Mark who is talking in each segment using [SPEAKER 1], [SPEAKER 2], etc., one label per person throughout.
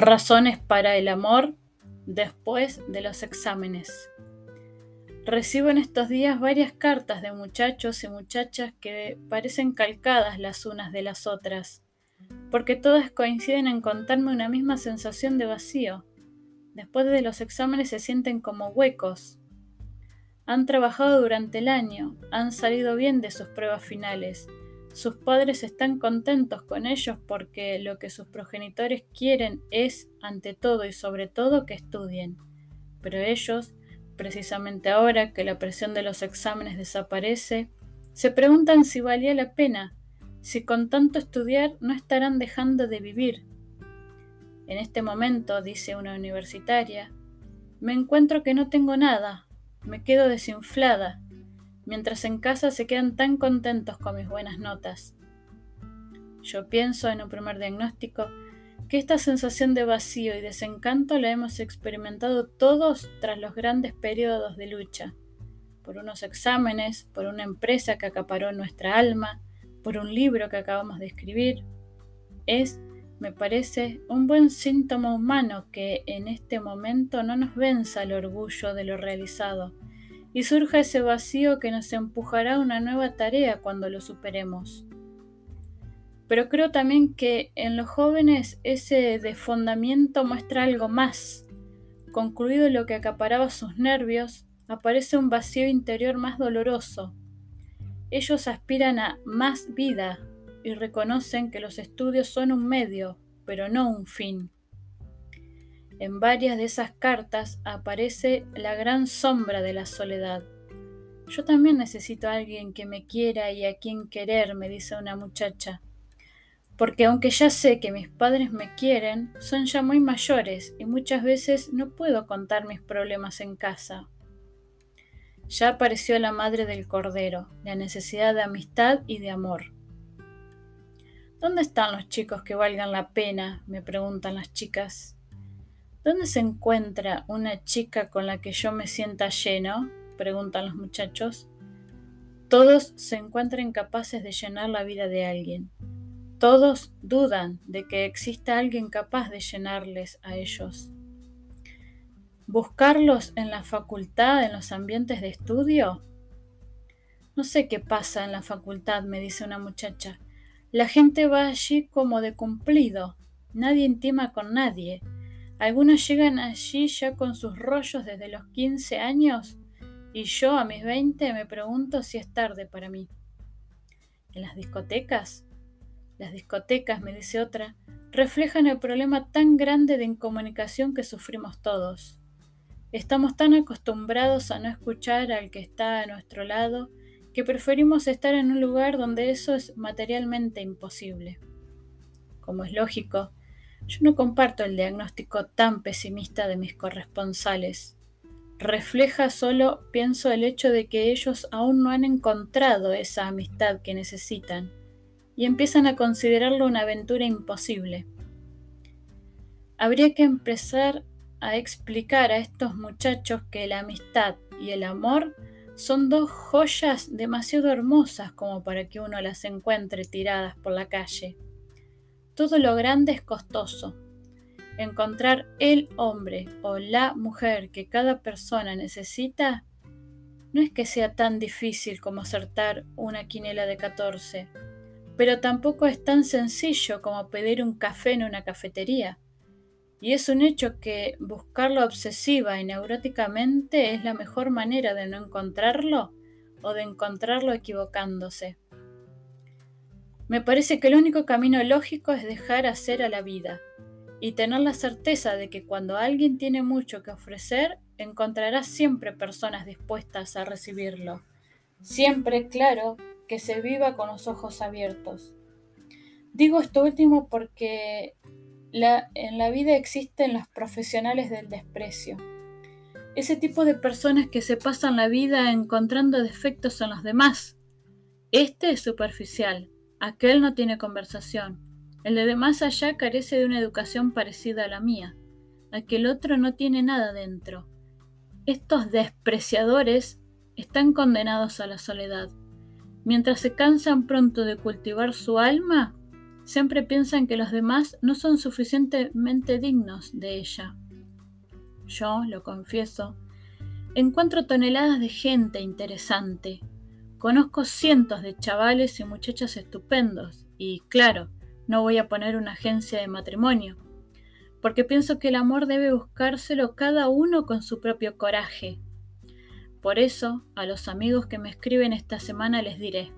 [SPEAKER 1] Razones para el amor después de los exámenes. Recibo en estos días varias cartas de muchachos y muchachas que parecen calcadas las unas de las otras, porque todas coinciden en contarme una misma sensación de vacío. Después de los exámenes se sienten como huecos. Han trabajado durante el año, han salido bien de sus pruebas finales, sus padres están contentos con ellos porque lo que sus progenitores quieren es, ante todo y sobre todo, que estudien. Pero ellos, precisamente ahora que la presión de los exámenes desaparece, se preguntan si valía la pena, si con tanto estudiar no estarán dejando de vivir. En este momento, dice una universitaria, me encuentro que no tengo nada, me quedo desinflada, mientras en casa se quedan tan contentos con mis buenas notas. Yo pienso en un primer diagnóstico que esta sensación de vacío y desencanto la hemos experimentado todos tras los grandes periodos de lucha, por unos exámenes, por una empresa que acaparó nuestra alma, por un libro que acabamos de escribir. Es, me parece, un buen síntoma humano que en este momento no nos venza el orgullo de lo realizado, y surja ese vacío que nos empujará a una nueva tarea cuando lo superemos. Pero creo también que en los jóvenes ese desfondamiento muestra algo más. Concluido lo que acaparaba sus nervios, aparece un vacío interior más doloroso. Ellos aspiran a más vida y reconocen que los estudios son un medio, pero no un fin. En varias de esas cartas aparece la gran sombra de la soledad. Yo también necesito a alguien que me quiera y a quien querer, me dice una muchacha. Porque aunque ya sé que mis padres me quieren, son ya muy mayores y muchas veces no puedo contar mis problemas en casa. Ya apareció la madre del cordero, la necesidad de amistad y de amor. ¿Dónde están los chicos que valgan la pena? me preguntan las chicas. ¿Dónde se encuentra una chica con la que yo me sienta lleno? preguntan los muchachos. Todos se encuentran incapaces de llenar la vida de alguien. Todos dudan de que exista alguien capaz de llenarles a ellos. ¿Buscarlos en la facultad, en los ambientes de estudio? No sé qué pasa en la facultad, me dice una muchacha. La gente va allí como de cumplido. Nadie intima con nadie. Algunos llegan allí ya con sus rollos desde los 15 años y yo a mis 20 me pregunto si es tarde para mí. ¿En las discotecas? Las discotecas, me dice otra, reflejan el problema tan grande de incomunicación que sufrimos todos. Estamos tan acostumbrados a no escuchar al que está a nuestro lado que preferimos estar en un lugar donde eso es materialmente imposible. Como es lógico, yo no comparto el diagnóstico tan pesimista de mis corresponsales. Refleja solo, pienso, el hecho de que ellos aún no han encontrado esa amistad que necesitan y empiezan a considerarlo una aventura imposible. Habría que empezar a explicar a estos muchachos que la amistad y el amor son dos joyas demasiado hermosas como para que uno las encuentre tiradas por la calle. Todo lo grande es costoso. Encontrar el hombre o la mujer que cada persona necesita no es que sea tan difícil como acertar una quinela de 14, pero tampoco es tan sencillo como pedir un café en una cafetería. Y es un hecho que buscarlo obsesiva y neuróticamente es la mejor manera de no encontrarlo o de encontrarlo equivocándose. Me parece que el único camino lógico es dejar hacer a la vida y tener la certeza de que cuando alguien tiene mucho que ofrecer, encontrará siempre personas dispuestas a recibirlo. Siempre, claro, que se viva con los ojos abiertos. Digo esto último porque en la vida existen los profesionales del desprecio. Ese tipo de personas que se pasan la vida encontrando defectos en los demás. Este es superficial, Aquel no tiene conversación. El de más allá carece de una educación parecida a la mía. Aquel otro no tiene nada dentro. Estos despreciadores están condenados a la soledad. Mientras se cansan pronto de cultivar su alma, siempre piensan que los demás no son suficientemente dignos de ella. Yo, lo confieso, encuentro toneladas de gente interesante. Conozco cientos de chavales y muchachas estupendos y, claro, no voy a poner una agencia de matrimonio, porque pienso que el amor debe buscárselo cada uno con su propio coraje. Por eso, a los amigos que me escriben esta semana les diré,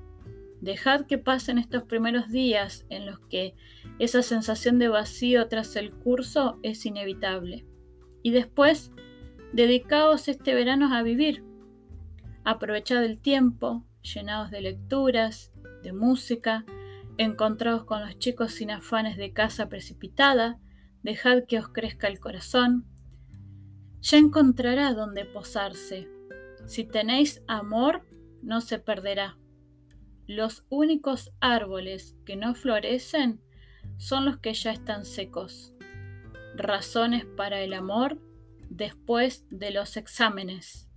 [SPEAKER 1] dejad que pasen estos primeros días en los que esa sensación de vacío tras el curso es inevitable. Y después, dedicaos este verano a vivir. Aprovechad el tiempo, llenados de lecturas, de música, encontrados con los chicos sin afanes de casa precipitada, dejad que os crezca el corazón. Ya encontrará dónde posarse. Si tenéis amor, no se perderá. Los únicos árboles que no florecen son los que ya están secos razones para el amor después de los exámenes.